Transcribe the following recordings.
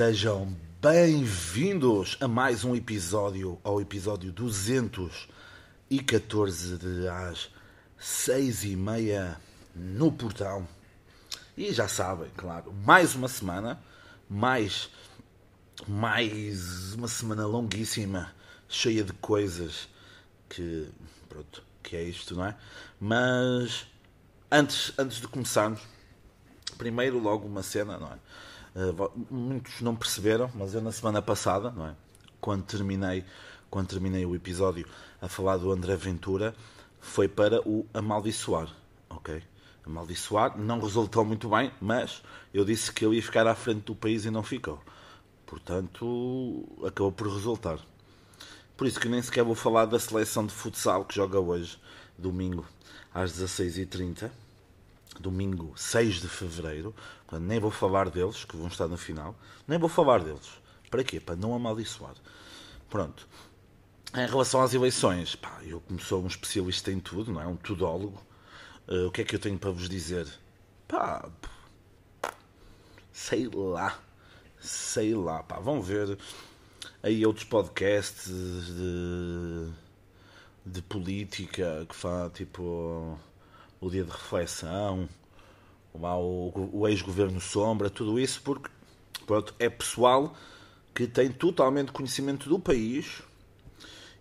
Sejam bem-vindos a mais um episódio, ao episódio 214 de às seis e meia no portão. E já sabem, claro, mais uma semana, mais, mais uma semana longuíssima, cheia de coisas que, pronto, que é isto, não é? Mas antes, antes de começarmos, primeiro logo uma cena, não é? Uh, muitos não perceberam, mas eu na semana passada, não é? Quando terminei, quando terminei o episódio a falar do André Ventura, foi para o amaldiçoar, ok? Amaldiçoar não resultou muito bem, mas eu disse que ele ia ficar à frente do país e não ficou. Portanto, acabou por resultar. Por isso que nem sequer vou falar da seleção de futsal que joga hoje, domingo, às 16h30 domingo 6 de fevereiro. Nem vou falar deles, que vão estar na final. Nem vou falar deles. Para quê? Para não amaldiçoar. Pronto. Em relação às eleições, pá, eu como sou um especialista em tudo, não é? Um tudólogo, uh, o que é que eu tenho para vos dizer? Pá, sei lá. Sei lá, pá. Vão ver aí outros podcasts de, de política que faz tipo o dia de reflexão, o, o ex-governo Sombra, tudo isso, porque pronto, é pessoal que tem totalmente conhecimento do país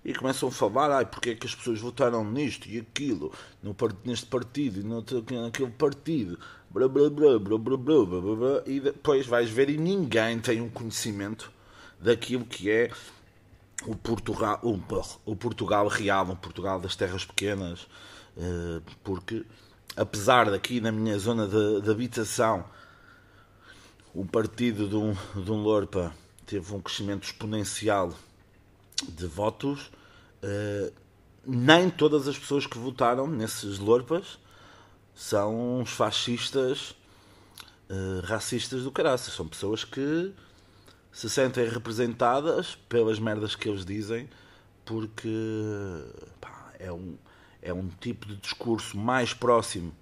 e começam a falar, ai, porque é que as pessoas votaram nisto e aquilo, no, neste partido e naquele partido, blá, blá, blá, blá, blá, blá, blá, blá, e depois vais ver e ninguém tem um conhecimento daquilo que é o Portugal, o, o Portugal real, o Portugal das terras pequenas, eh, porque apesar daqui na minha zona de, de habitação o partido de um, de um Lorpa teve um crescimento exponencial de votos, uh, nem todas as pessoas que votaram nesses Lorpas são uns fascistas uh, racistas do caraças. São pessoas que se sentem representadas pelas merdas que eles dizem, porque pá, é um é um tipo de discurso mais próximo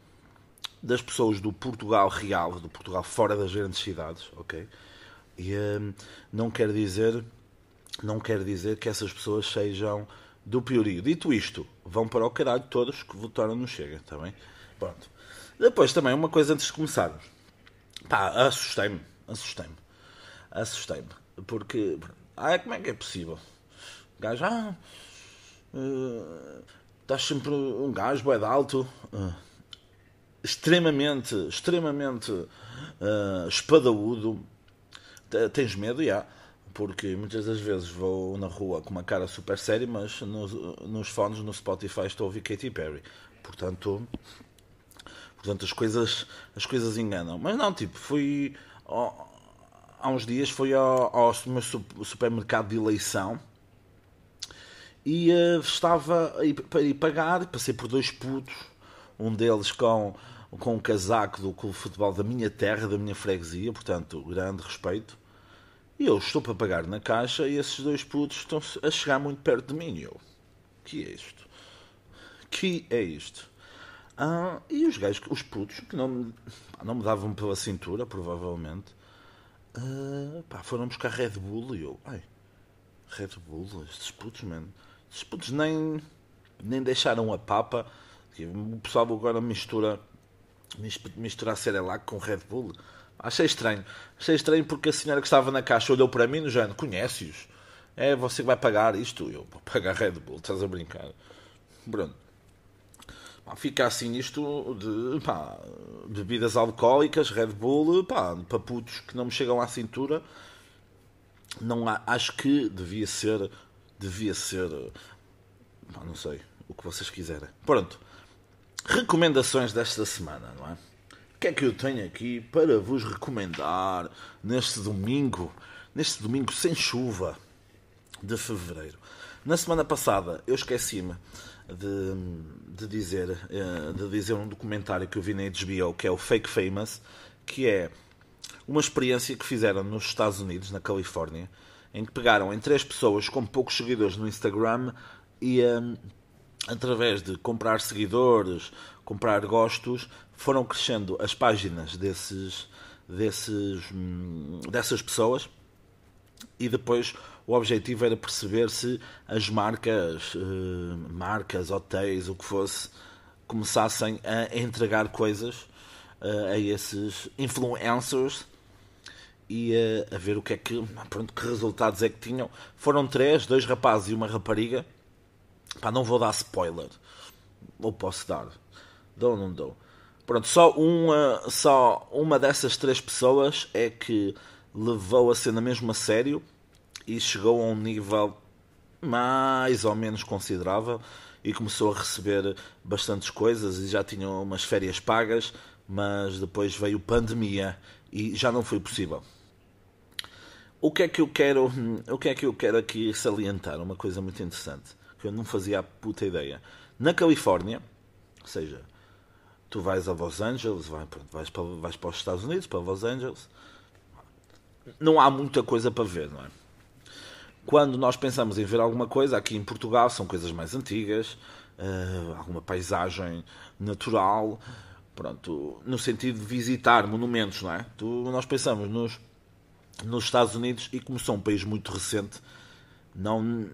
das pessoas do Portugal real, do Portugal fora das grandes cidades, ok? E hum, não quer dizer não quer dizer que essas pessoas sejam do piorio. Dito isto, vão para o caralho todos que votaram no Chega, está bem? Pronto. Depois também, uma coisa antes de começarmos. Pá, assustei-me, assustei-me, assustei-me. Porque, ah, como é que é possível? O gajo, ah, uh, estás sempre um gajo é de alto, uh, extremamente, extremamente uh, espadaúdo. Tens medo, já. Porque muitas das vezes vou na rua com uma cara super séria, mas nos, nos fones, no Spotify, estou a ouvir Katy Perry. Portanto, portanto as, coisas, as coisas enganam. Mas não, tipo, fui. há uns dias fui ao, ao meu supermercado de eleição e uh, estava a ir, pagar, passei por dois putos, um deles com, com um casaco do clube de futebol da minha terra, da minha freguesia, portanto, grande respeito. E eu estou para pagar na caixa e esses dois putos estão a chegar muito perto de mim. E eu, que é isto? Que é isto? Ah, e os gajos, os putos, que não me, não me davam pela cintura, provavelmente, ah, pá, foram buscar Red Bull e eu, ai, Red Bull, estes putos, mano os putos nem, nem deixaram a papa. O pessoal agora mistura misturar Cerelac com Red Bull. Achei estranho. Achei estranho porque a senhora que estava na caixa olhou para mim no género, conhece-os? É você que vai pagar isto? Eu vou pagar Red Bull, estás a brincar. Pronto. Fica assim isto de pá, bebidas alcoólicas, Red Bull, pá, para putos que não me chegam à cintura. Não há, acho que devia ser devia ser. Não sei, o que vocês quiserem. Pronto. Recomendações desta semana, não é? O que é que eu tenho aqui para vos recomendar neste domingo, neste domingo sem chuva de fevereiro? Na semana passada eu esqueci-me de, de, dizer, eh, de dizer um documentário que eu vi na HBO que é o Fake Famous, que é uma experiência que fizeram nos Estados Unidos, na Califórnia, em que pegaram em três pessoas com poucos seguidores no Instagram e um, através de comprar seguidores, comprar gostos, foram crescendo as páginas desses, desses, hum, dessas pessoas. E depois o objetivo era perceber se as marcas, uh, marcas, hotéis, o que fosse, começassem a entregar coisas uh, a esses influencers e uh, a ver o que é que, pronto, que resultados é que tinham. Foram três, dois rapazes e uma rapariga. Pá, não vou dar spoiler. Ou posso dar? Dou ou não dou? Pronto, só uma, só uma dessas três pessoas é que levou a cena mesmo a sério e chegou a um nível mais ou menos considerável e começou a receber bastantes coisas e já tinham umas férias pagas, mas depois veio pandemia e já não foi possível. O que é que eu quero, o que é que eu quero aqui salientar? Uma coisa muito interessante que eu não fazia a puta ideia. Na Califórnia, ou seja, tu vais a Los Angeles, vais, vais, para, vais para os Estados Unidos, para Los Angeles, não há muita coisa para ver, não é? Quando nós pensamos em ver alguma coisa, aqui em Portugal são coisas mais antigas, uh, alguma paisagem natural, pronto, no sentido de visitar monumentos, não é? Tu, nós pensamos nos, nos Estados Unidos e como são um país muito recente, não.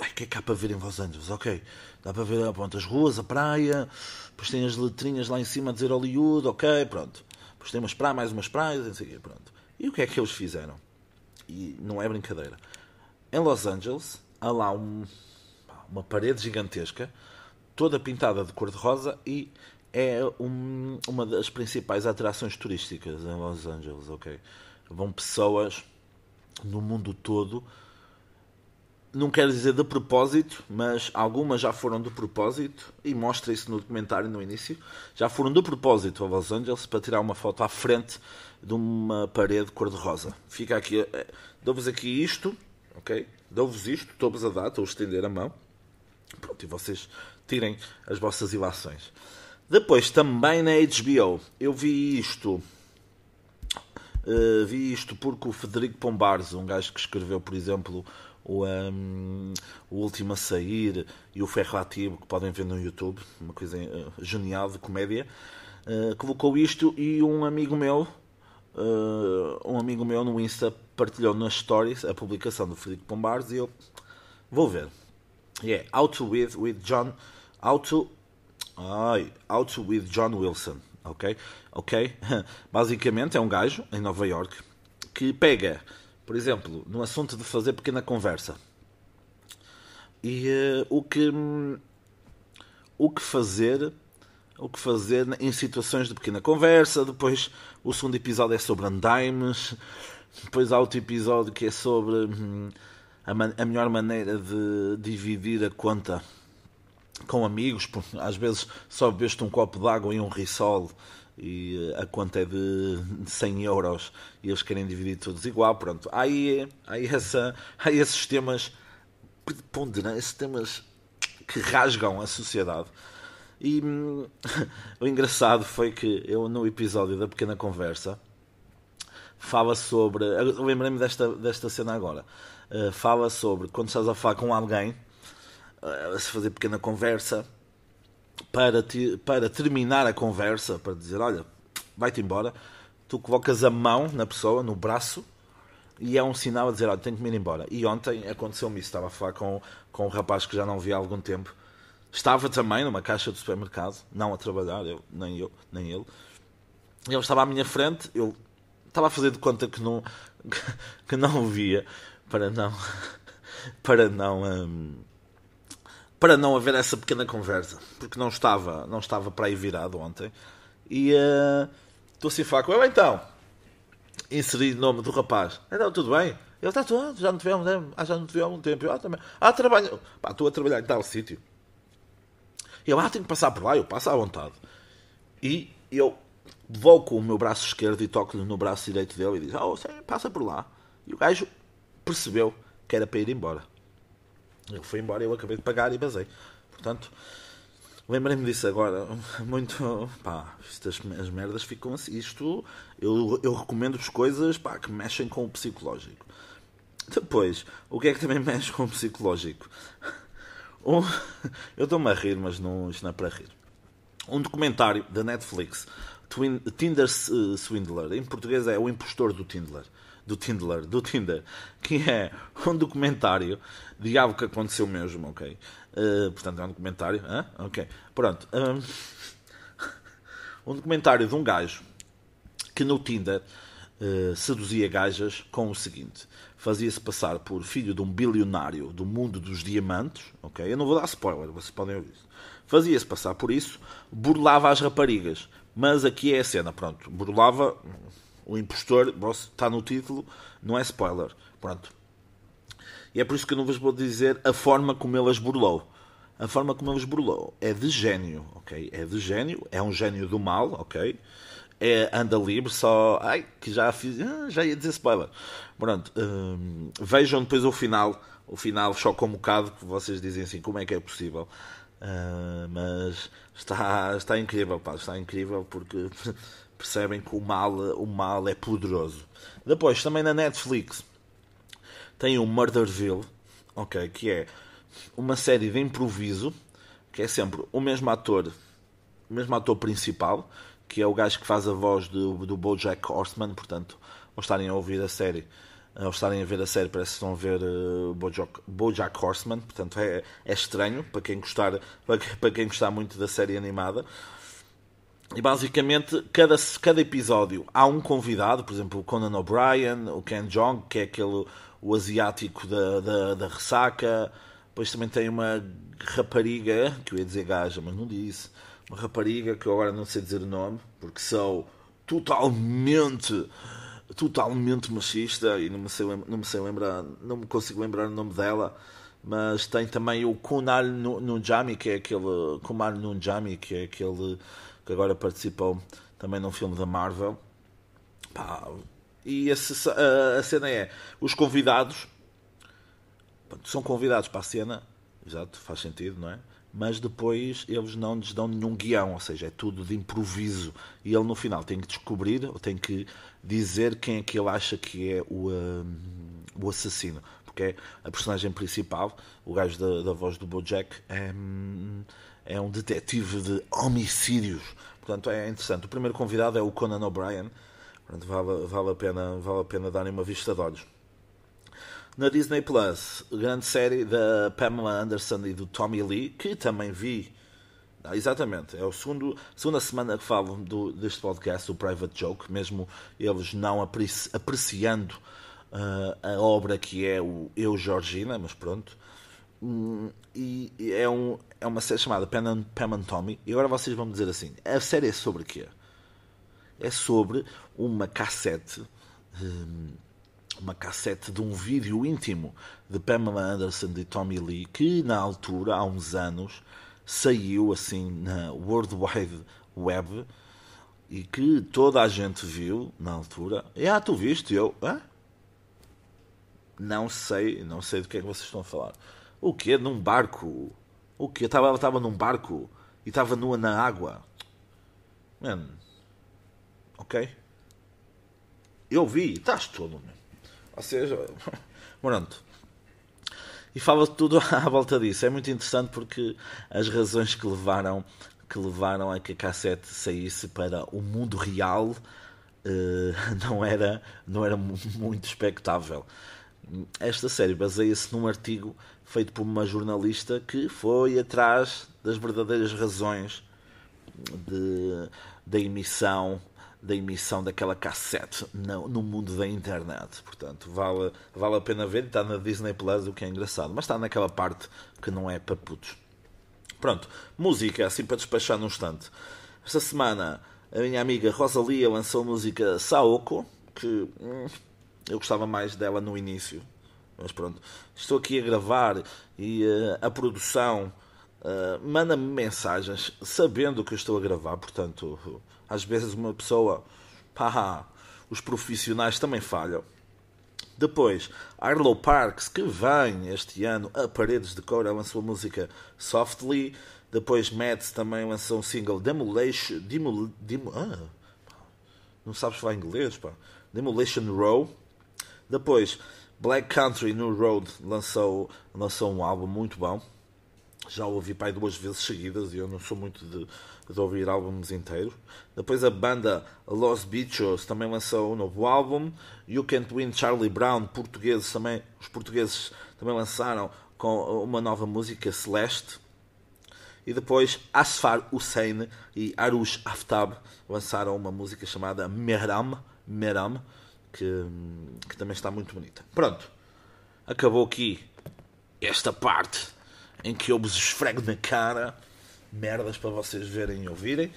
O que é que há para ver em Los Angeles? Ok, dá para ver pronto, as ruas, a praia, depois tem as letrinhas lá em cima a dizer Hollywood, ok, pronto. Depois tem umas praias, mais umas praias, o quê, pronto. E o que é que eles fizeram? E não é brincadeira em Los Angeles há lá um, uma parede gigantesca, toda pintada de cor-de-rosa e é um, uma das principais atrações turísticas em Los Angeles, ok? Vão pessoas no mundo todo, não quero dizer de propósito, mas algumas já foram de propósito, e mostra isso no documentário no início, já foram de propósito a Los Angeles para tirar uma foto à frente de uma parede cor-de-rosa. Fica aqui, eh, dou-vos aqui isto, ok? Dou-vos isto, estou-vos a dar, estou a estender a mão. Pronto, e vocês tirem as vossas ilações. Depois, também na HBO, eu vi isto. Uh, vi isto porque o Federico Pombarzo, um gajo que escreveu, por exemplo, o, um, o Último a Sair e o Ferro Ativo, que podem ver no YouTube, uma coisa uh, genial de comédia, uh, colocou isto e um amigo meu, um amigo meu no Insta partilhou nas stories a publicação do Frederico Pombares e eu vou ver. E é How to With with John How to ai, to With John Wilson, ok? Ok? Basicamente é um gajo em Nova York que pega, por exemplo, no assunto de fazer pequena conversa. E uh, o que o que fazer o que fazer em situações de pequena conversa. Depois, o segundo episódio é sobre andaimes. Depois há outro episódio que é sobre hum, a, a melhor maneira de dividir a conta com amigos, às vezes só bebeste um copo de água e um risol e eh, a conta é de 100 euros e eles querem dividir todos igual, pronto. Há aí, aí, essa, há esses temas preponderantes, esses temas que rasgam a sociedade. E hum, o engraçado foi que eu no episódio da pequena conversa fala sobre. Lembrei-me desta, desta cena agora. Uh, fala sobre quando estás a falar com alguém, a se fazer pequena conversa, para, te, para terminar a conversa, para dizer: Olha, vai-te embora. Tu colocas a mão na pessoa, no braço, e é um sinal a dizer: Olha, tenho que me ir embora. E ontem aconteceu-me isso. Estava a falar com, com um rapaz que já não via há algum tempo. Estava também numa caixa de supermercado, não a trabalhar, eu, nem eu, nem ele. Ele estava à minha frente, eu estava a fazer de conta que não, que não via para não para não um, para não haver essa pequena conversa porque não estava não estava para aí virado ontem. E uh, estou assim a falar com ele então inseri o nome do rapaz. Então tudo bem? Ele está tudo já não tivemos ah, já não tivemos há algum tempo. Eu, ah, também ah trabalho pá, estou a trabalhar em tal sítio. Eu ah tenho que passar por lá eu passo à vontade. E eu vou com o meu braço esquerdo e toco-lhe no braço direito dele e diz: Oh, você passa por lá. E o gajo percebeu que era para ir embora. Ele foi embora eu acabei de pagar e basei. Portanto, lembrei-me disso agora. Muito. Pá, estas, as merdas ficam assim. Isto. Eu, eu recomendo-vos coisas pá, que mexem com o psicológico. Depois, o que é que também mexe com o psicológico? Um, eu estou-me a rir, mas não, isto não é para rir. Um documentário da Netflix Tinder uh, Swindler. Em português é o impostor do Tinder. Do Tinder, do Tinder, que é um documentário de algo que aconteceu mesmo, ok? Uh, portanto, é um documentário, hein? ok? Pronto. Um, um documentário de um gajo que no Tinder uh, seduzia gajas com o seguinte: fazia-se passar por filho de um bilionário do mundo dos diamantes, ok? Eu não vou dar spoiler, vocês podem ouvir isso. Fazia-se passar por isso, burlava as raparigas. Mas aqui é a cena, pronto. Burlava o impostor, está no título, não é spoiler. Pronto. E é por isso que eu não vos vou dizer a forma como ele as burlou. A forma como ele as burlou é de gênio, ok? É de gênio, é um gênio do mal, ok? É, anda livre, só. Ai, que já fiz. Ah, já ia dizer spoiler. Pronto. Hum, vejam depois o final. O final choca um bocado, que vocês dizem assim: como é que é possível? Uh, mas está, está incrível, pá, está incrível porque percebem que o mal, o mal é poderoso. Depois, também na Netflix, tem o Murderville, ok, que é uma série de improviso, que é sempre o mesmo ator, o mesmo ator principal, que é o gajo que faz a voz do, do BoJack Horseman, portanto, ao estarem a ouvir a série, ao estarem a ver a série, parece que estão a ver uh, Bojack, Bojack Horseman, portanto é, é estranho para quem, gostar, para quem gostar muito da série animada. E basicamente, cada, cada episódio há um convidado, por exemplo, o Conan O'Brien, o Ken Jong, que é aquele o asiático da, da, da ressaca. Depois também tem uma rapariga, que eu ia dizer gaja, mas não disse. Uma rapariga que eu agora não sei dizer o nome, porque sou totalmente totalmente machista e não me sei, não me sei lembrar, não me consigo lembrar o nome dela, mas tem também o Kunal Nunjami, que é aquele Kumar Nunjami, que é aquele que agora participou também num filme da Marvel. Pá, e a, a, a, cena é, os convidados são convidados para a cena, exato, faz sentido, não é? mas depois eles não lhes dão nenhum guião, ou seja, é tudo de improviso. E ele no final tem que descobrir, ou tem que dizer quem é que ele acha que é o, um, o assassino. Porque é a personagem principal, o gajo da, da voz do Bojack, é, é um detetive de homicídios. Portanto, é interessante. O primeiro convidado é o Conan O'Brien. Portanto, vale, vale, a pena, vale a pena darem uma vista de olhos. Na Disney Plus, grande série da Pamela Anderson e do Tommy Lee, que também vi. Ah, exatamente, é a segunda semana que falo do, deste podcast, o Private Joke, mesmo eles não apreci, apreciando uh, a obra que é o Eu Georgina, mas pronto. Hum, e, é, um, é uma série chamada Pam and, Pam and Tommy. E agora vocês vão me dizer assim: a série é sobre quê? É sobre uma cassete. Hum, uma cassete de um vídeo íntimo de Pamela Anderson e Tommy Lee, que na altura, há uns anos, saiu assim na World Wide Web e que toda a gente viu na altura. E ah, tu viste? Eu, Hã? não sei, não sei do que é que vocês estão a falar. O quê? Num barco? O quê? Estava, estava num barco e estava nua na água. Mano, ok? Eu vi, estás todo, mano. Ou seja, pronto. E fala tudo à volta disso. É muito interessante porque as razões que levaram, que levaram a que a cassete saísse para o mundo real uh, não, era, não era muito expectável. Esta série baseia-se num artigo feito por uma jornalista que foi atrás das verdadeiras razões de, da emissão da emissão daquela cassete no, no, mundo da internet. Portanto, vale, vale a pena ver. Está na Disney Plus, o que é engraçado. Mas está naquela parte que não é para putos. Pronto, música, assim para despachar num instante. Esta semana, a minha amiga Rosalia lançou a música Saoko, que hum, eu gostava mais dela no início. Mas pronto, estou aqui a gravar e uh, a produção uh, manda-me mensagens sabendo que eu estou a gravar, portanto às vezes uma pessoa, pá, os profissionais também falham. Depois, Arlo Parks, que vem este ano a Paredes de Cora, lançou a música Softly. Depois, Mads também lançou um single Demolition. Demol, Demol, ah, não sabes falar inglês, pá. Demolition Row. Depois, Black Country New Road lançou, lançou um álbum muito bom. já ouvi pai duas vezes seguidas e eu não sou muito de, de ouvir álbuns inteiros. Depois a banda Los Bichos também lançou um novo álbum. You Can't Win Charlie Brown, portugueses também, os portugueses também lançaram com uma nova música, Celeste. E depois Asfar Hussein e Arush Aftab lançaram uma música chamada Meram, Meram que, que também está muito bonita. Pronto, acabou aqui esta parte em que eu vos esfrego na cara merdas para vocês verem e ouvirem.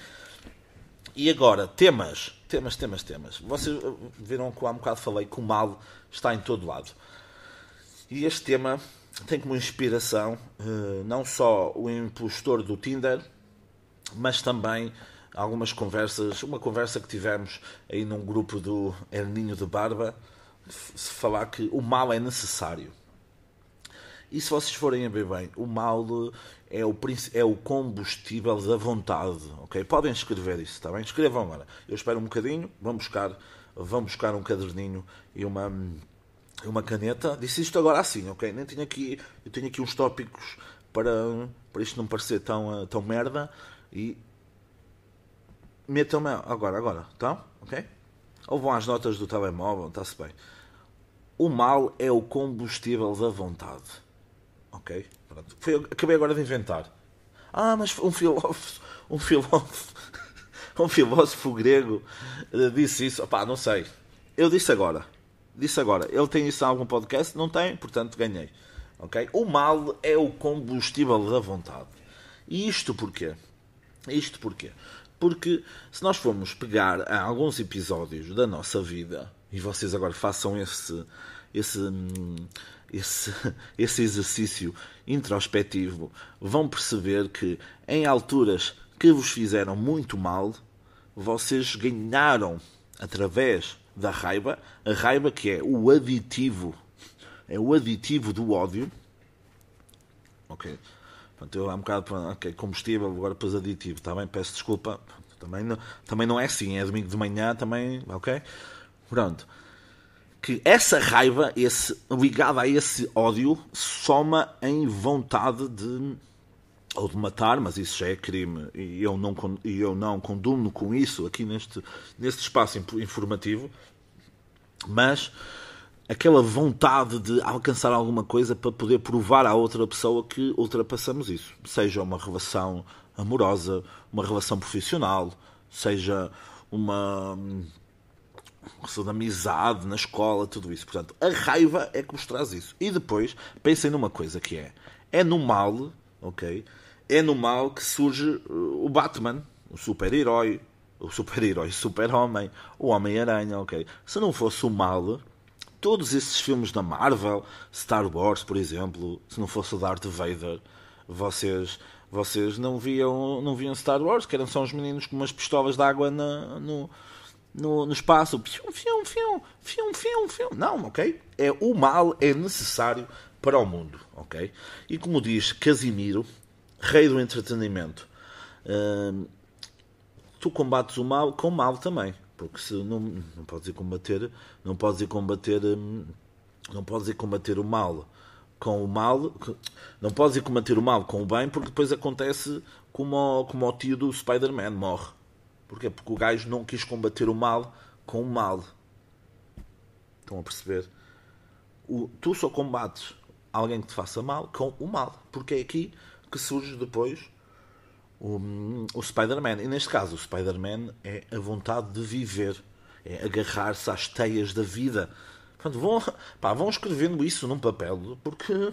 E agora, temas, temas, temas, temas. Vocês viram que há um bocado falei que o mal está em todo lado. E este tema tem como inspiração uh, não só o impostor do Tinder, mas também algumas conversas, uma conversa que tivemos aí num grupo do Herninho de Barba, se falar que o mal é necessário. E se vocês forem a ver bem, o mal é o, é o combustível da vontade, ok? Podem escrever isso, está bem? Escrevam agora. Eu espero um bocadinho, vão buscar, vão buscar um caderninho e uma, uma caneta. Disse isto agora assim, ok? Nem tinha aqui, eu tenho aqui uns tópicos para, para isto não parecer tão, tão merda e metam-me agora, agora, tá? Ok? Ou vão às notas do telemóvel, está-se bem. O mal é o combustível da vontade. Ok? Pronto. Foi, acabei agora de inventar. Ah, mas um filósofo, um filósofo, um filósofo grego eh, disse isso. Opá, não sei. Eu disse agora. Disse agora. Ele tem isso em algum podcast? Não tem, portanto ganhei. Ok? O mal é o combustível da vontade. E isto porquê? Isto porquê? Porque se nós formos pegar alguns episódios da nossa vida, e vocês agora façam esse, esse, esse, esse exercício introspectivo, vão perceber que em alturas que vos fizeram muito mal, vocês ganharam através da raiva, a raiva que é o aditivo, é o aditivo do ódio. Ok? Portanto, eu há um bocado, ok, combustível, agora depois aditivo, está bem? Peço desculpa, também não, também não é assim, é domingo de manhã também, ok? Pronto. Que essa raiva, esse, ligada a esse ódio, soma em vontade de ou de matar, mas isso já é crime e eu não, e eu não condumo com isso aqui neste, neste espaço informativo, mas aquela vontade de alcançar alguma coisa para poder provar à outra pessoa que ultrapassamos isso. Seja uma relação amorosa, uma relação profissional, seja uma relação de amizade na escola, tudo isso. Portanto, a raiva é que vos traz isso. E depois, pensem numa coisa que é, é no mal, ok? É no mal que surge uh, o Batman, o super-herói, o super-herói, super-homem, o Homem-Aranha, ok? Se não fosse o mal, todos esses filmes da Marvel, Star Wars, por exemplo, se não fosse o Darth Vader, vocês vocês não viam, não viam Star Wars, que eram só os meninos com umas pistolas de água na, no, no, no espaço. Fium, fium, fium, fium, fium, fium. Não, ok? É, o mal é necessário para o mundo, ok? E como diz Casimiro, rei do entretenimento, hum, tu combates o mal com o mal também porque se não, não podes ir combater, não podes ir combater, hum, não podes ir combater o mal com o mal, não podes ir combater o mal com o bem, porque depois acontece como como o tio do Spider-Man morre. Porquê? Porque o gajo não quis combater o mal com o mal. Estão a perceber? O, tu só combates alguém que te faça mal com o mal, porque é aqui que surge depois o, o Spider-Man. E neste caso, o Spider-Man é a vontade de viver, é agarrar-se às teias da vida. Portanto, vão, pá, vão escrevendo isso num papel, porque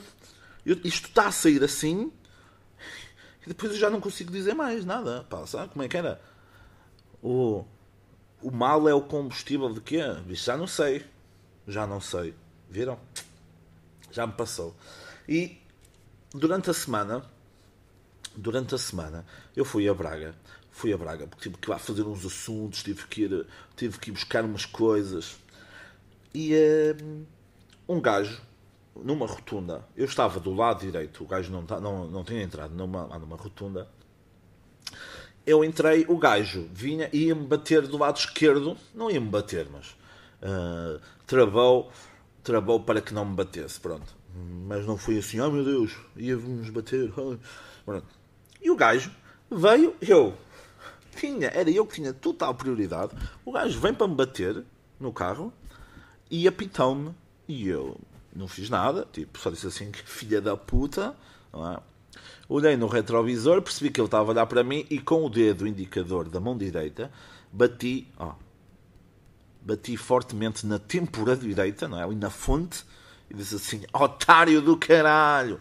isto está a sair assim e depois eu já não consigo dizer mais nada. Pá, sabe como é que era? O, o mal é o combustível de quê? Já não sei. Já não sei. Viram? Já me passou. E durante a semana durante a semana eu fui a Braga. Fui a Braga porque tive que ir fazer uns assuntos, tive que ir, tive que ir buscar umas coisas. E um, um gajo, numa rotunda, eu estava do lado direito, o gajo não, tá, não, não tinha entrado numa, numa rotunda. Eu entrei, o gajo vinha e ia-me bater do lado esquerdo, não ia-me bater, mas uh, travou, travou para que não me batesse. Pronto, mas não foi assim, oh meu Deus, ia-nos bater. E o gajo veio, eu tinha, era eu que tinha total prioridade. O gajo vem para me bater no carro e apitou-me. E eu não fiz nada, tipo, só disse assim filha da puta, não é? Olhei no retrovisor, percebi que ele estava a olhar para mim e com o dedo indicador da mão direita bati, ó, bati fortemente na têmpora direita, não é? Ali na fonte, e disse assim: Otário do caralho!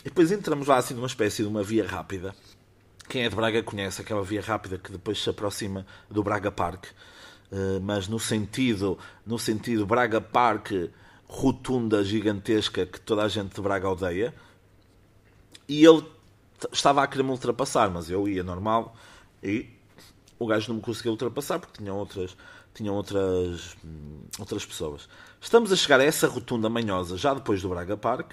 E depois entramos lá assim numa espécie de uma via rápida. Quem é de Braga conhece aquela via rápida que depois se aproxima do Braga Park, uh, mas no sentido, no sentido Braga Park, rotunda gigantesca que toda a gente de Braga odeia. E ele estava a querer me ultrapassar, mas eu ia normal e o gajo não me conseguiu ultrapassar porque tinham outras, tinham outras, hum, outras pessoas. Estamos a chegar a essa rotunda manhosa já depois do Braga Park.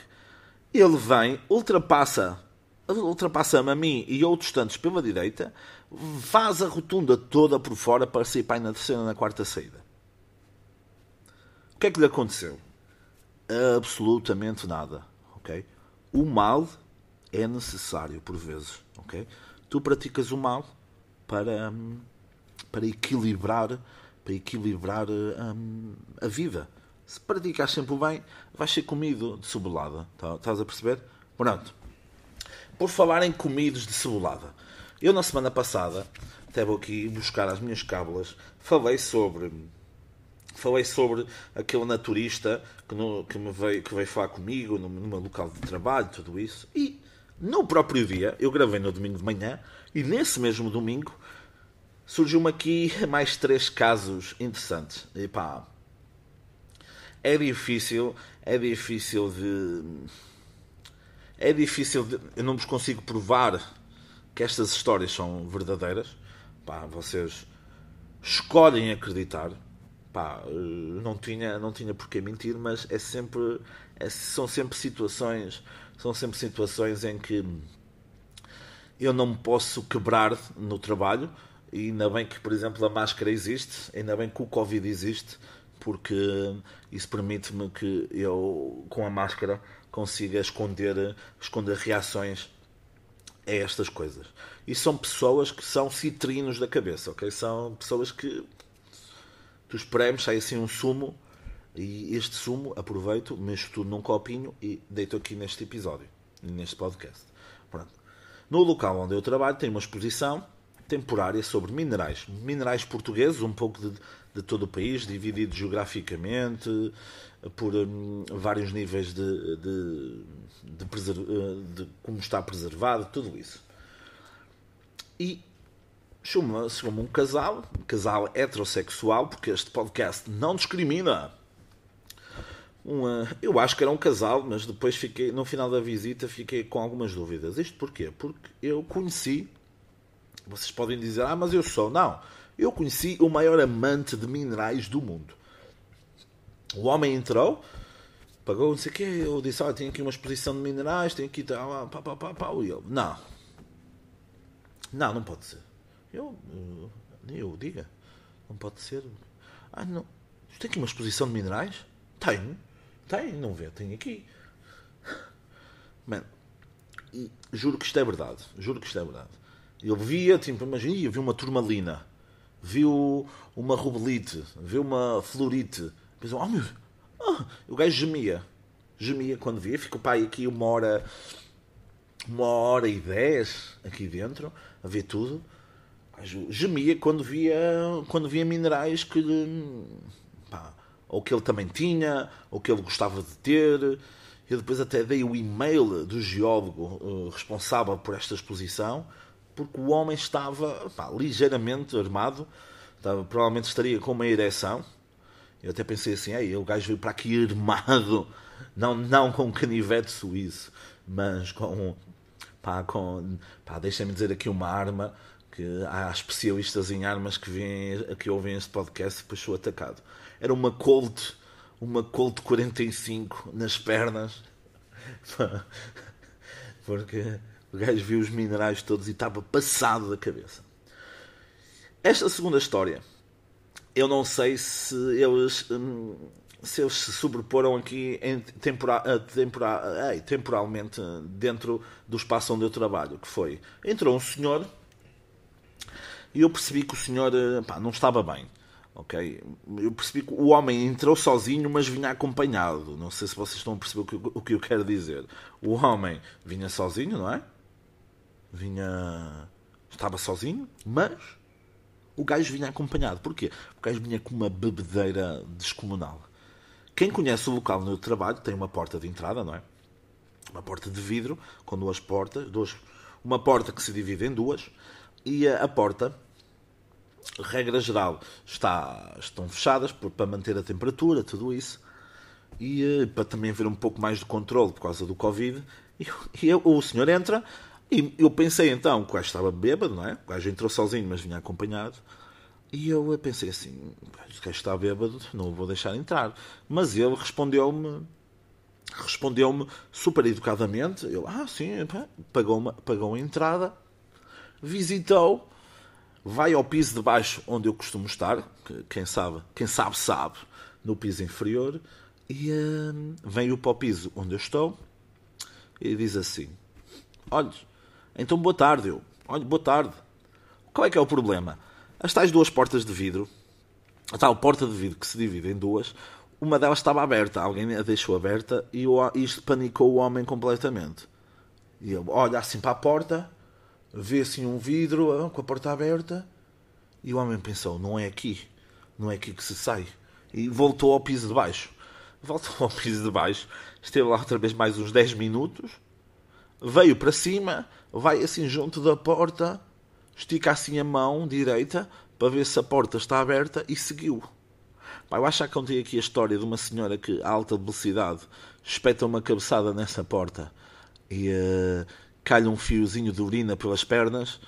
Ele vem, ultrapassa ultrapassa-me a mim e outros tantos pela direita, faz a rotunda toda por fora para sair para na terceira na quarta saída. O que é que lhe aconteceu? Absolutamente nada. ok? O mal é necessário por vezes. ok? Tu praticas o mal para, hum, para equilibrar para equilibrar hum, a vida. Se praticas sempre o bem, vais ser comido de cebolada. Tá, estás a perceber? Pronto. Por falar em comidos de cebolada, eu na semana passada, até vou aqui buscar as minhas cábulas, falei sobre falei sobre aquele naturista que, no, que, me veio, que veio falar comigo no meu local de trabalho, tudo isso. E no próprio dia, eu gravei no domingo de manhã, e nesse mesmo domingo surgiu-me aqui mais três casos interessantes. E pá, é difícil, é difícil de é difícil, de, eu não vos consigo provar que estas histórias são verdadeiras. Pá, vocês escolhem acreditar. Pá, eh, não tinha, não tinha por que mentir, mas é sempre, é, são sempre situações, são sempre situações em que eu não me posso quebrar no trabalho. E ainda bem que, por exemplo, a máscara existe, ainda bem que o Covid existe, porque isso permite-me que eu, com a máscara, consiga esconder, esconder reações a estas coisas. E são pessoas que são citrinos da cabeça, ok? São pessoas que tu espremes, sai assim um sumo e este sumo aproveito, mexo tudo num copinho e deito aqui neste episódio, neste podcast. Pronto. No local onde eu trabalho tem uma exposição temporária sobre minerais. Minerais portugueses, um pouco de, de todo o país, divididos geograficamente, por um, vários níveis de, de, de, eh, de, como está preservado, tudo isso. E chegou-me um casal, um casal heterossexual, porque este podcast não discrimina. Uma, eu acho que era um casal, mas depois fiquei, no final da visita, fiquei com algumas dúvidas. Isto porquê? Porque eu conheci, vocês podem dizer, ah, mas eu sou. Não, eu conheci o maior amante de minerais do mundo. O homem entrou, pagou não sei o quê, eu disse, ah, tenho aqui uma exposição de minerais, tenho aqui, tá, pá, pá, pá, pá, e ele, não. Não, não pode ser. Eu, eu, eu diga, não pode ser. Ah, não. Tem aqui uma exposição de minerais? Tenho. Tenho, não vê, tenho aqui. Mano, e juro que isto é verdade. Juro que isto é verdade. Eu via, tipo, imagina, vi uma turmalina, viu uma rubelite, viu uma florite, depois, oh meu, oh, o gajo gemia. Gemia quando via. Ficou pai aqui uma hora, uma hora e dez aqui dentro, a ver tudo. Gemia quando via, quando via minerais que pá, ou que ele também tinha, ou que ele gostava de ter. Eu depois até dei o e-mail do geólogo uh, responsável por esta exposição, porque o homem estava pá, ligeiramente armado, estava, provavelmente estaria com uma ereção, eu até pensei assim, Ei, o gajo veio para aqui armado, não, não com canivete suíço, mas com, pá, com, pá, deixem-me dizer aqui uma arma, que há especialistas em armas que, vêm, que ouvem este podcast e depois sou atacado. Era uma Colt, uma Colt 45 nas pernas, porque o gajo viu os minerais todos e estava passado da cabeça. Esta segunda história eu não sei se eles. Hum, se eles se sobreporam aqui em tempora, tempora, ei, temporalmente dentro do espaço onde eu trabalho, que foi, entrou um senhor e eu percebi que o senhor pá, não estava bem. Ok? Eu percebi que o homem entrou sozinho, mas vinha acompanhado. Não sei se vocês estão a perceber o que, o que eu quero dizer. O homem vinha sozinho, não é? Vinha. Estava sozinho, mas o gajo vinha acompanhado. Porquê? O gajo vinha com uma bebedeira descomunal. Quem conhece o local onde eu trabalho tem uma porta de entrada, não é? Uma porta de vidro com duas portas, duas, uma porta que se divide em duas e a, a porta, regra geral, está, estão fechadas por, para manter a temperatura, tudo isso, e eh, para também haver um pouco mais de controle por causa do Covid. E, e o senhor entra e eu pensei então o gajo estava bêbado, não é? O gajo entrou sozinho, mas vinha acompanhado. E eu pensei assim: o gajo está bêbado, não o vou deixar entrar. Mas ele respondeu-me respondeu-me super educadamente. Ele, ah, sim, pagou, uma, pagou a entrada, visitou, vai ao piso de baixo onde eu costumo estar, quem sabe, quem sabe, sabe, no piso inferior, e hum, veio para o piso onde eu estou e diz assim: Olha, então boa tarde, eu. Olha, boa tarde. Qual é que é o problema? As tais duas portas de vidro, a tal porta de vidro que se divide em duas, uma delas estava aberta, alguém a deixou aberta e isto panicou o homem completamente. E ele olha assim para a porta, vê assim um vidro ah, com a porta aberta e o homem pensou: não é aqui, não é aqui que se sai. E voltou ao piso de baixo. Voltou ao piso de baixo, esteve lá outra vez mais uns 10 minutos, veio para cima, vai assim junto da porta, estica assim a mão direita para ver se a porta está aberta e seguiu. Eu acho que contei aqui a história de uma senhora que, a alta velocidade, espeta uma cabeçada nessa porta e uh, calha um fiozinho de urina pelas pernas.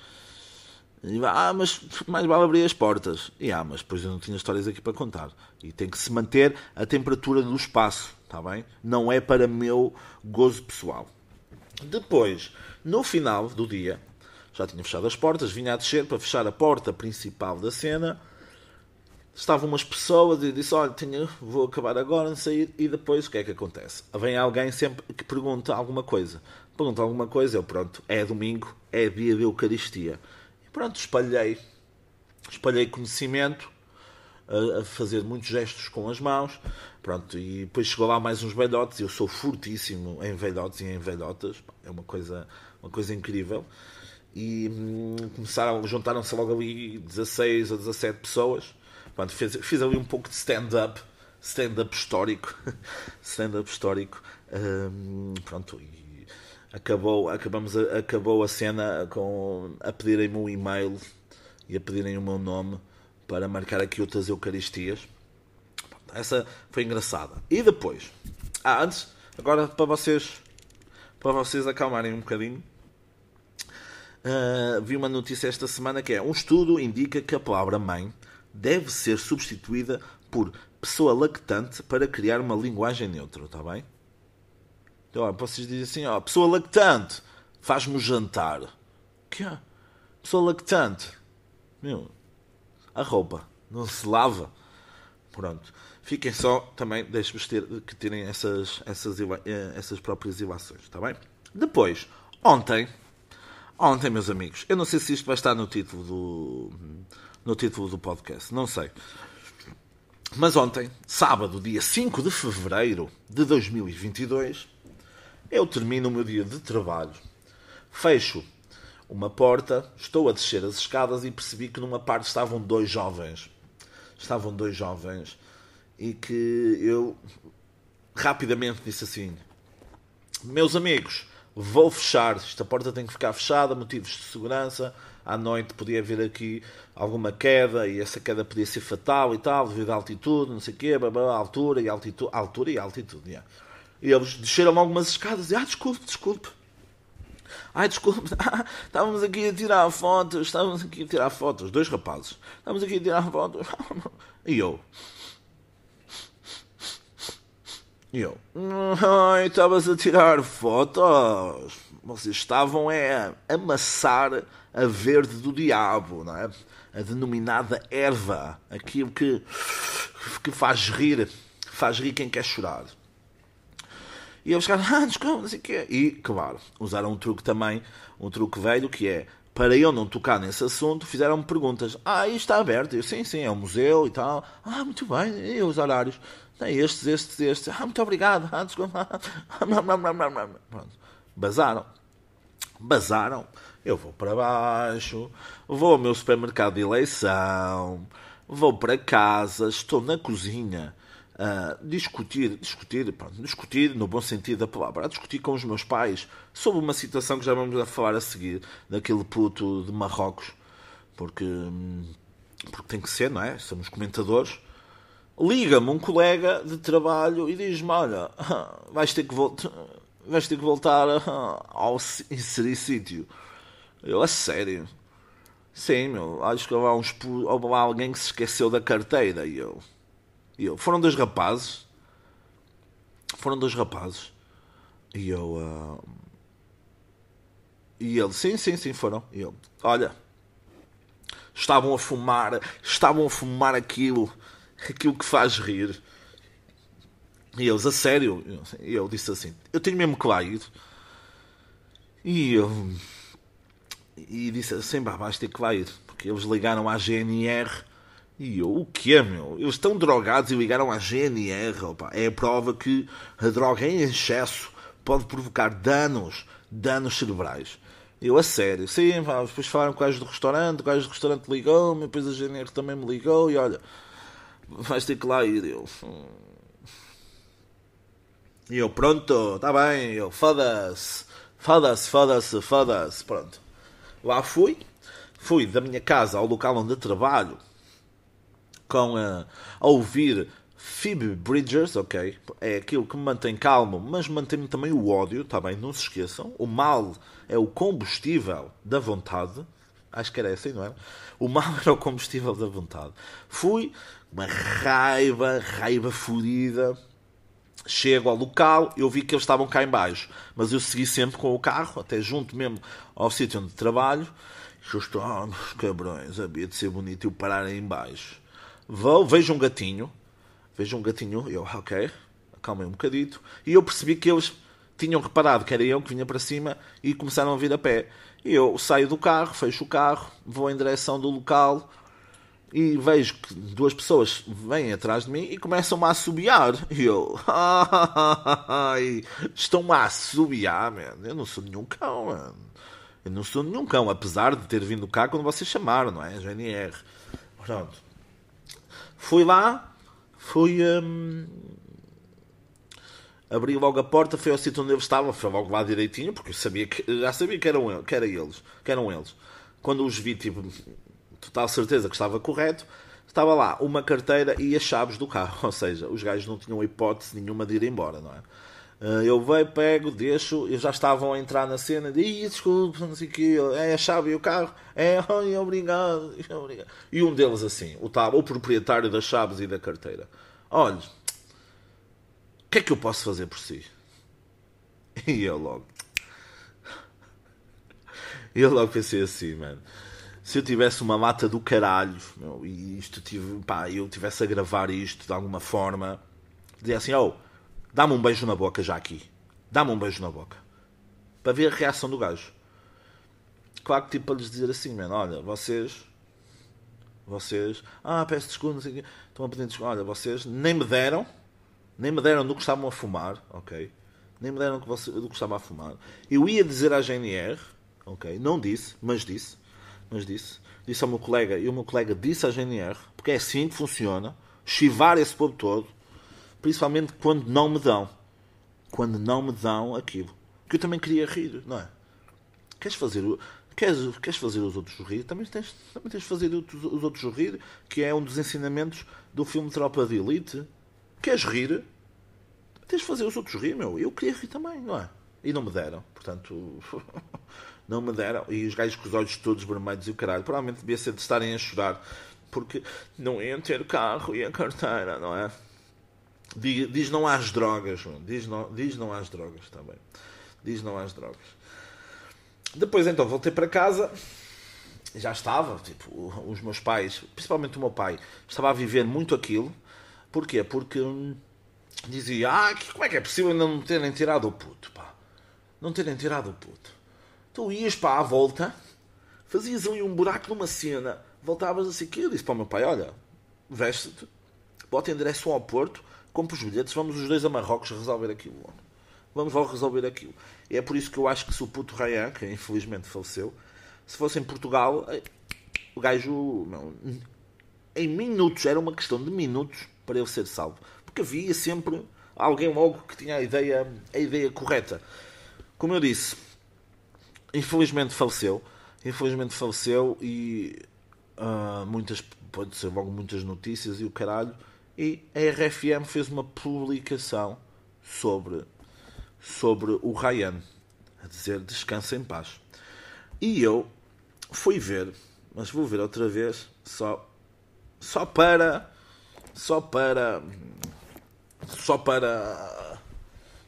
E, ah, mas mais vale abrir as portas. E ah, mas depois eu não tinha histórias aqui para contar. E tem que se manter a temperatura do espaço, está bem? Não é para meu gozo pessoal. Depois, no final do dia, já tinha fechado as portas, vinha a descer para fechar a porta principal da cena. Estavam umas pessoas e disse: Olha, tenho, vou acabar agora, não sair. E depois o que é que acontece? Vem alguém sempre que pergunta alguma coisa. Pergunta alguma coisa, eu pronto, é domingo, é dia de Eucaristia. E pronto, espalhei, espalhei conhecimento, a, a fazer muitos gestos com as mãos. Pronto, e depois chegou lá mais uns velhotes. Eu sou fortíssimo em velhotes e em velhotas, é uma coisa, uma coisa incrível e hum, começaram, juntaram-se logo ali 16 ou 17 pessoas. Pronto, fiz, fiz ali um pouco de stand-up, stand-up histórico, stand-up histórico. Hum, pronto, e acabou, acabamos a, acabou a cena com a pedirem-me um e-mail e a pedirem o meu nome para marcar aqui outras Eucaristias. Essa foi engraçada. E depois, ah, antes, agora para vocês, para vocês acalmarem um bocadinho Uh, vi uma notícia esta semana que é um estudo indica que a palavra mãe deve ser substituída por pessoa lactante para criar uma linguagem neutra, está bem? Então, ó, vocês dizem assim, ó, pessoa lactante, faz-me jantar. Que é? Pessoa lactante. Meu, a roupa não se lava. Pronto. Fiquem só, também, deixe-vos ter, que terem essas, essas, eh, essas próprias ilações, está bem? Depois, ontem, Ontem, meus amigos, eu não sei se isto vai estar no título do, no título do podcast, não sei. Mas ontem, sábado, dia 5 de fevereiro de 2022, eu termino o meu dia de trabalho, fecho uma porta, estou a descer as escadas e percebi que numa parte estavam dois jovens. Estavam dois jovens e que eu rapidamente disse assim: Meus amigos, vou fechar, esta porta tem que ficar fechada, motivos de segurança, à noite podia haver aqui alguma queda e essa queda podia ser fatal e tal, devido à altitude, não sei o quê, blá, altura e altitude, altura e altitude, yeah. E eles desceram algumas escadas e, ah, desculpe, desculpe. Ai, desculpe, estávamos aqui a tirar fotos, estávamos aqui a tirar fotos, dois rapazes, estávamos aqui a tirar fotos. E eu, e eu, ai, estavas a tirar fotos. Vocês estavam é, a amassar a verde do diabo, não é? A denominada erva, aquilo que, que faz rir, faz rir quem quer chorar. E eles ficaram, ah, desculpa, não sei o quê. E, claro, usaram um truque também, um truque velho, que é, para eu não tocar nesse assunto, fizeram-me perguntas. Ah, isto está aberto? Eu, sim, sim, é um museu e tal. Ah, muito bem, e os horários? Tem estes, estes, estes. Ah, muito obrigado. Ah, desculpa. Pronto. Bazaram. Bazaram. Eu vou para baixo, vou ao meu supermercado de eleição, vou para casa, estou na cozinha a discutir, discutir, pronto, discutir no bom sentido da palavra, a discutir com os meus pais sobre uma situação que já vamos falar a seguir, daquele puto de Marrocos, porque, porque tem que ser, não é? Somos comentadores. Liga-me um colega de trabalho e diz-me: Olha, vais ter que, voltar, vais ter que voltar ao inserir sítio. Eu, a sério? Sim, meu, acho que houve, uns, houve alguém que se esqueceu da carteira e eu. E eu, foram dois rapazes. Foram dois rapazes. E eu. Uh... E ele, sim, sim, sim, foram. E eu, olha. Estavam a fumar. Estavam a fumar aquilo. Aquilo que faz rir. E eles, a sério. E eu disse assim: Eu tenho mesmo que lá ir. E eu. E disse assim: Vais ter que lá ir. Porque eles ligaram à GNR e eu, o que meu? Eles estão drogados e ligaram à GNR. Opa. É a prova que a droga em excesso pode provocar danos, danos cerebrais. Eu, a sério, sim, depois falaram com o gajo do restaurante, o gajo do restaurante ligou-me, depois a GNR também me ligou e olha, vais ter que lá ir. Eu, hum. e eu, pronto, está bem, eu, foda-se, foda-se, foda-se, foda-se, pronto. Lá fui, fui da minha casa ao local onde trabalho com a, a ouvir Phoebe Bridgers, ok? É aquilo que me mantém calmo, mas mantém-me também o ódio, está bem? Não se esqueçam. O mal é o combustível da vontade. Acho que era assim, não é? O mal era o combustível da vontade. Fui, uma raiva, raiva fodida. Chego ao local, eu vi que eles estavam cá embaixo, mas eu segui sempre com o carro, até junto mesmo ao sítio onde trabalho. E eu estou, ah, cabrões, havia de ser bonito eu parar aí embaixo. Vou, vejo um gatinho, vejo um gatinho, eu, ok, acalmei um bocadito, e eu percebi que eles tinham reparado que era eu que vinha para cima e começaram a vir a pé. E eu saio do carro, fecho o carro, vou em direção do local e vejo que duas pessoas vêm atrás de mim e começam-me a assobiar. E eu, estão-me a assobiar, man. Eu não sou nenhum cão, man. Eu não sou nenhum cão, apesar de ter vindo cá quando vocês chamaram, não é? GNR. Pronto. Fui lá, fui. Hum, abri logo a porta, fui ao sítio onde eles estavam, fui logo lá direitinho, porque eu sabia que, já sabia que eram, que, era eles, que eram eles. Quando os vi, tipo, total certeza que estava correto, estava lá uma carteira e as chaves do carro. Ou seja, os gajos não tinham hipótese nenhuma de ir embora, não é? Eh, eu vejo, pego, deixo, eles já estavam a entrar na cena, e desculpa, não sei o que, é a chave e o carro, é, obrigado, obrigado. E um deles assim, o, tal, o proprietário das chaves e da carteira, olha, o que é que eu posso fazer por si? E eu logo, eu logo pensei assim, mano, se eu tivesse uma mata do caralho, meu, e isto tive, pá, eu tivesse a gravar isto de alguma forma, dizia assim, oh, Dá-me um beijo na boca já aqui. Dá-me um beijo na boca. Para ver a reação do gajo. Claro que tipo para lhes dizer assim, mano, olha, vocês. Vocês. Ah, peço desculpa, não sei o quê. Estão a pedir desculpa. Olha, vocês nem me deram. Nem me deram do que estavam a fumar, ok? Nem me deram do que estavam a fumar. Eu ia dizer à GNR, ok? Não disse, mas disse. Mas disse. Disse ao meu colega, e o meu colega disse à GNR, porque é assim que funciona. Chivar esse povo todo principalmente quando não me dão. Quando não me dão aquilo. Que eu também queria rir, não é? Queres fazer, queres, queres fazer os outros rir? Também tens, também tens de fazer os outros rir, que é um dos ensinamentos do filme Tropa de Elite. Queres rir? Tens de fazer os outros rir, meu. Eu queria rir também, não é? E não me deram, portanto, não me deram. E os gajos com os olhos todos vermelhos e o caralho, provavelmente devia ser de estarem a chorar, porque não iam ter carro e a carteira, não é? Diz, diz não às drogas, diz não, diz não às drogas também. Diz não às drogas. Depois então voltei para casa, já estava, tipo, os meus pais, principalmente o meu pai, estava a viver muito aquilo. Porquê? Porque hum, dizia: Ah, como é que é possível ainda não terem tirado o puto? Pá? Não terem tirado o puto. Tu ias para a volta, fazias ali um buraco numa cena, voltavas assim. Que eu disse para o meu pai: Olha, veste-te, bota em direção ao Porto, compra os bilhetes, vamos os dois a Marrocos resolver aquilo. Vamos logo resolver aquilo. E é por isso que eu acho que se o puto Ryan, que infelizmente faleceu, se fosse em Portugal, eh, o gajo, não, em minutos, era uma questão de minutos para ele ser salvo. Porque havia sempre alguém logo que tinha a ideia, a ideia correta. Como eu disse, infelizmente faleceu. Infelizmente faleceu e uh, muitas, pode ser logo muitas notícias e o caralho. E a RFM fez uma publicação sobre, sobre o Ryan, a dizer descansa em paz. E eu fui ver, mas vou ver outra vez, só, só para, só para, só para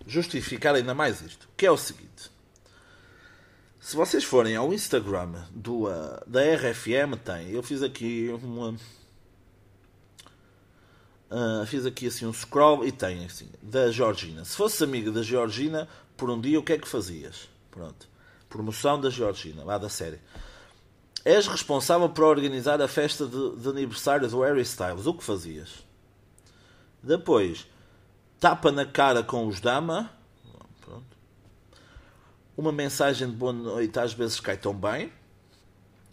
justificar ainda mais isto, que é o seguinte. Se vocês forem ao Instagram do, uh, da RFM, tem. Eu fiz aqui uma. Uh, fiz aqui assim um scroll e tem assim, da Georgina. Se fosses amiga da Georgina, por um dia o que é que fazias? Pronto. Promoção da Georgina, lá da série. És responsável por organizar a festa de, de aniversário do Harry Styles. O que fazias? Depois, tapa na cara com os dama uma mensagem de boa noite às vezes cai tão bem.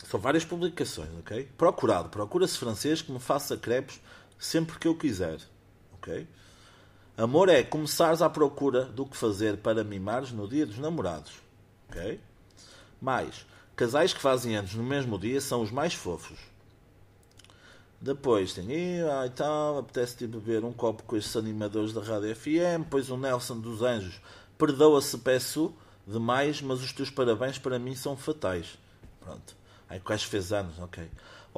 São várias publicações, ok? Procurado, procura-se francês que me faça crepes sempre que eu quiser, ok? Amor é começares à procura do que fazer para mimares no dia dos namorados, ok? Mais, casais que fazem anos no mesmo dia são os mais fofos. Depois tem, ah, então, apetece-te beber um copo com estes animadores da Rádio FM, pois o Nelson dos Anjos perdoa-se, peço demais, mas os teus parabéns para mim são fatais. Pronto. Aí quase fez anos, ok.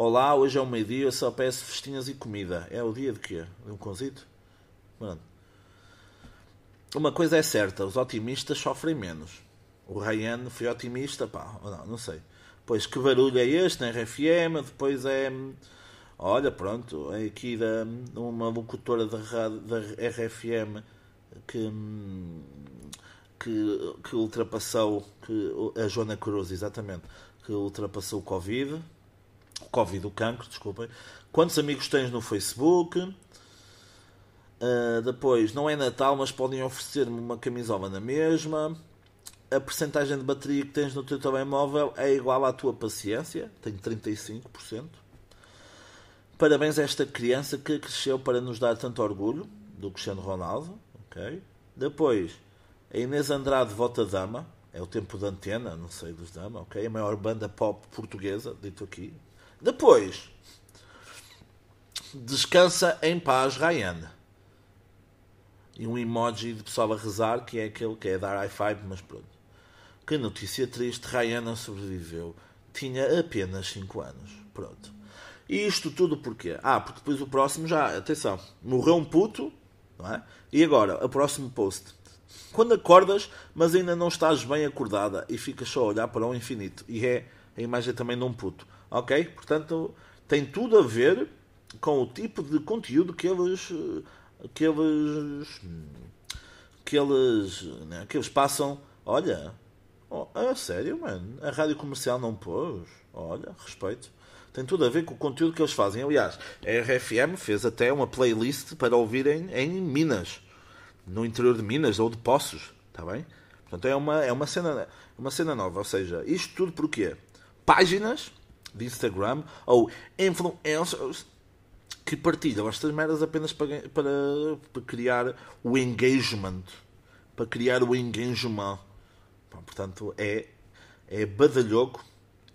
Olá, hoje é o meio-dia, eu só peço festinhas e comida. É o dia de quê? De um conzito? Pronto. Uma coisa é certa, os otimistas sofrem menos. O Ryan foi otimista, pá, não, não sei. Pois que barulho é este na RFM? Depois é. Olha, pronto, é aqui da, uma locutora da, da RFM que que, que ultrapassou que, a Joana Cruz, exatamente, que ultrapassou o Covid, Covid, o cancro, desculpem. Quantos amigos tens no Facebook? Uh, depois, não é Natal, mas podem oferecer-me uma camisola na mesma. A percentagem de bateria que tens no teu telemóvel é igual à tua paciência, tenho 35%. Parabéns a esta criança que cresceu para nos dar tanto orgulho, do Cristiano Ronaldo. Okay. Depois, a Inês Andrade vota Dama, é o tempo da antena, não sei dos Dama, ok? A maior banda pop portuguesa, dito aqui. Depois, descansa em paz, Ryan. E um emoji de pessoal a rezar, que é aquele que é dar high five, mas pronto. Que notícia triste, Ryan sobreviveu. Tinha apenas 5 anos. Pronto. E isto tudo porquê? Ah, porque depois o próximo já, atenção, morreu um puto, não é? E agora, o próximo post quando acordas, mas ainda não estás bem acordada e ficas só a olhar para o infinito. E é a imagem também de um puto. Ok? Portanto, tem tudo a ver com o tipo de conteúdo que eles. que eles. que eles. Né, que eles passam. Olha. Oh, é sério, mano? A rádio comercial não pôs? Olha, respeito. Tem tudo a ver com o conteúdo que eles fazem. Aliás, a RFM fez até uma playlist para ouvirem em Minas no interior de Minas ou de Poços, está bem? Portanto, é uma, é uma, cena, uma cena nova. Ou seja, isto tudo porquê? Páginas de Instagram ou influencers que partilham estas merdas apenas para, para, para criar o engagement. Para criar o engagement. Portanto, é, é badalhoco.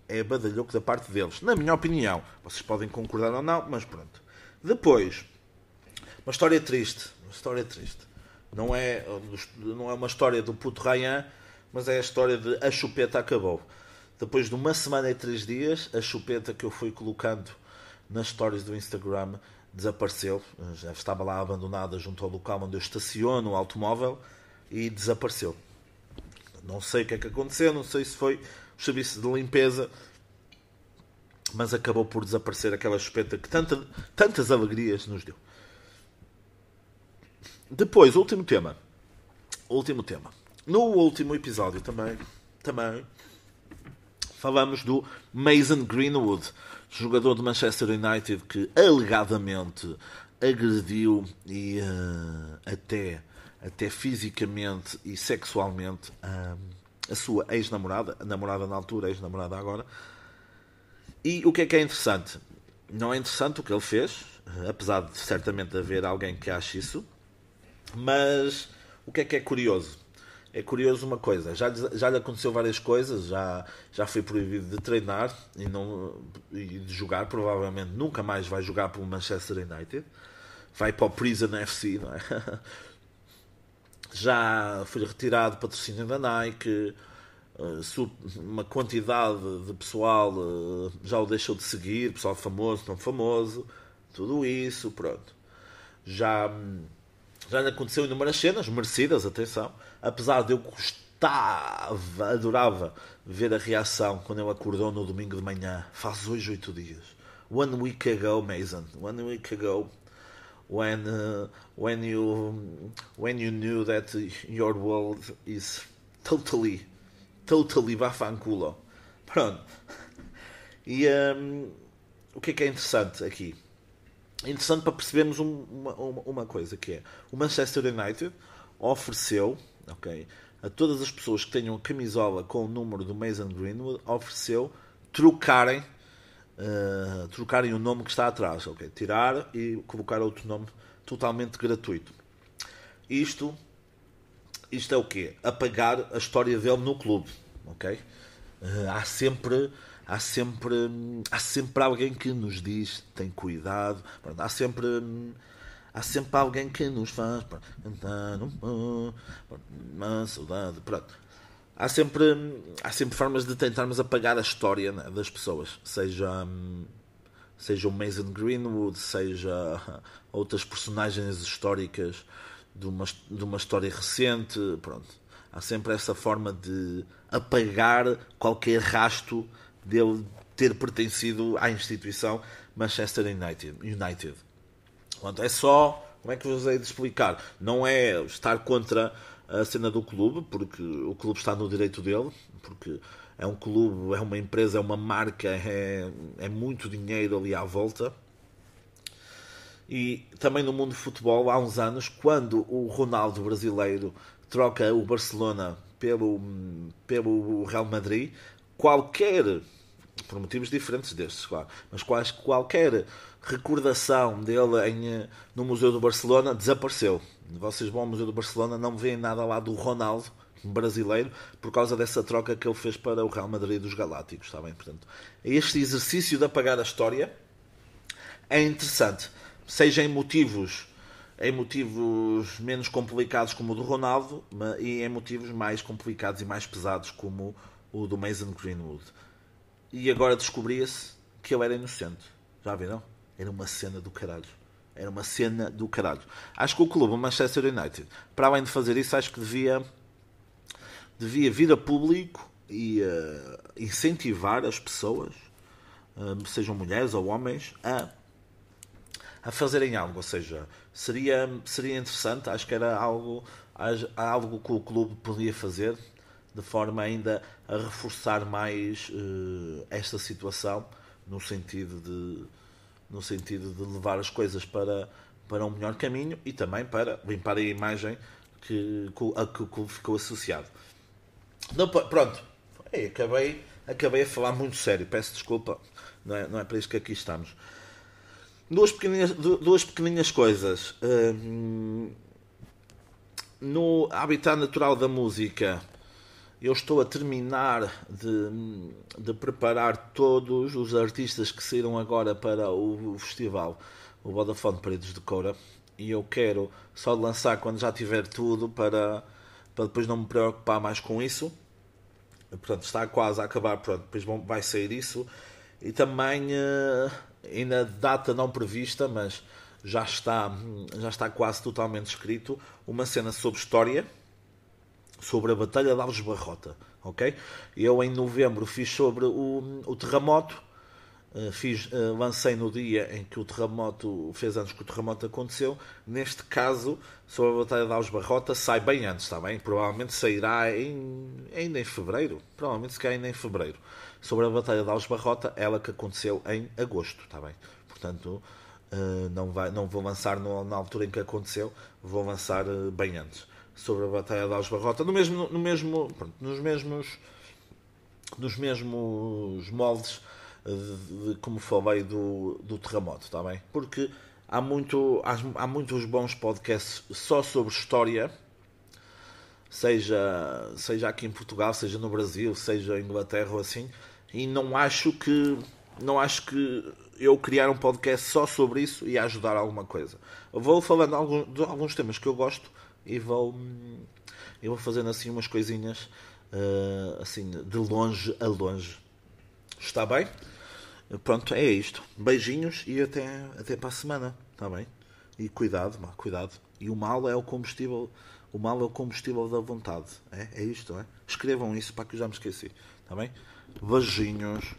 É badalhoco da parte deles. Na minha opinião. Vocês podem concordar ou não, mas pronto. Depois, uma história triste. Uma história triste. Não é, não é uma história do puto Ryan, mas é a história de a chupeta acabou. Depois de uma semana e três dias, a chupeta que eu fui colocando nas stories do Instagram desapareceu. Já estava lá abandonada junto ao local onde eu estaciono o automóvel e desapareceu. Não sei o que é que aconteceu, não sei se foi o serviço de limpeza, mas acabou por desaparecer aquela chupeta que tanta, tantas alegrias nos deu. depois, último tema. Último tema. No último episódio também, também falamos do Mason Greenwood, jogador de Manchester United que alegadamente agrediu e uh, até, até fisicamente e sexualmente uh, a sua ex-namorada, namorada na altura, ex-namorada agora. E o que é que é interessante? Não é interessante o que ele fez, apesar de certamente haver alguém que ache isso, mas o que é que é curioso? É curioso uma coisa, já, já lhe aconteceu várias coisas, já, já foi proibido de treinar e, não, e de jogar, provavelmente nunca mais vai jogar pelo Manchester United, vai para o Prison FC, não é? já foi retirado patrocínio da Nike, eh, uma quantidade de pessoal eh, já o deixou de seguir, pessoal famoso, não famoso, tudo isso, pronto. Já, já aconteceu inúmeras cenas, merecidas, atenção, apesar de eu gostava, adorava ver a reação quando ele acordou no domingo de manhã, faz hoje oito dias. One week ago, Mason, one week ago, when uh, when you when you knew that your world is totally totally bafanculo. Pronto. E um, o que é que é interessante aqui? Interessante para percebermos um, uma, uma coisa que é o Manchester United ofereceu, ok, a todas as pessoas que tenham camisola com o número do Mason Greenwood, ofereceu trocarem uh, trocarem o nome que está atrás, ok? Tirar e colocar outro nome totalmente gratuito. Isto, isto é o quê? Apagar a história dele no clube, ok? Uh, há sempre há sempre há sempre alguém que nos diz tem cuidado há sempre há sempre alguém que nos faz uma saudade pronto há sempre, há sempre formas de tentarmos apagar a história né, das pessoas, seja, seja o Mason Greenwood, seja outras personagens históricas de uma, de uma história recente. Pronto. Há sempre essa forma de apagar qualquer rasto dele ter pertencido à instituição Manchester United. United. Pronto, é só. Como é que vos hei de explicar? Não é estar contra a cena do clube, porque o clube está no direito dele, porque é um clube, é uma empresa, é uma marca, é, é muito dinheiro ali à volta. E também no mundo do futebol, há uns anos, quando o Ronaldo brasileiro troca o Barcelona pelo, pelo Real Madrid, qualquer, por motivos diferentes destes, claro, mas quase, qualquer recordação dele em, no Museu do Barcelona desapareceu. Vocês vão ao Museu do Barcelona, não veem nada lá do Ronaldo, brasileiro, por causa dessa troca que ele fez para o Real Madrid dos Galácticos, está bem? Portanto, este exercício de apagar a história é interessante, seja em motivos em motivos menos complicados como o do Ronaldo e em motivos mais complicados e mais pesados como o do Mason Greenwood. E agora descobria-se que ele era inocente. Já viram? Era uma cena do caralho. Era uma cena do caralho. Acho que o clube, o Manchester United, para além de fazer isso, acho que devia, devia vir a público e uh, incentivar as pessoas, uh, sejam mulheres ou homens, a, a fazerem algo. Ou seja, seria, seria interessante, acho que era algo, algo que o clube podia fazer de forma ainda a reforçar mais uh, esta situação no sentido de no sentido de levar as coisas para, para um melhor caminho e também para limpar a imagem que, a que o ficou associado. Pronto, Ei, acabei, acabei a falar muito sério, peço desculpa, não é, não é para isso que aqui estamos. Duas pequeninhas, duas pequeninhas coisas. Hum, no habitat natural da música, eu estou a terminar de, de preparar todos os artistas que saíram agora para o, festival, o Vodafone Paredes de Coura, e eu quero só lançar quando já tiver tudo para, para depois não me preocupar mais com isso. Portanto, está quase a acabar, pronto, depois vai sair isso. E também, uh, ainda data não prevista, mas já está, já está quase totalmente escrito, uma cena sobre história sobre a Batalha de Alves Barrota. ok? Eu em novembro fiz sobre o, o terremoto Uh, fiz, uh, lancei no dia em que o terremoto fez anos que o terremoto aconteceu. Neste caso, sobre a Batalha de Alves Barrota, sai bem antes, está bem? Provavelmente sairá em, ainda em fevereiro. Provavelmente se calhar ainda em fevereiro. Sobre a Batalha de Alves Barrota, ela que aconteceu em agosto, está bem? Portanto, uh, não, vai, não vou lançar na altura em que aconteceu, vou lançar bem antes. Sobre a Batalha de Alves Barrota, no mesmo, no mesmo, pronto, nos mesmos nos mesmos moldes de, de, como falei do, do terremoto, está bem? Porque há, muito, há, há muitos bons podcasts só sobre história, seja, seja aqui em Portugal, seja no Brasil, seja em Inglaterra ou assim, e não acho que não acho que eu criar um podcast só sobre isso e ajudar alguma coisa. Eu vou falando de alguns temas que eu gosto e vou, eu vou fazendo assim umas coisinhas uh, assim de longe a longe. Está bem? Pronto, é isto. Beijinhos e até, até para a semana. Está bem? E cuidado, má, cuidado. E o mal é o combustível. O mal é o combustível da vontade. É, é isto, é? Escrevam isso para que eu já me esqueci. Está bem? Beijinhos.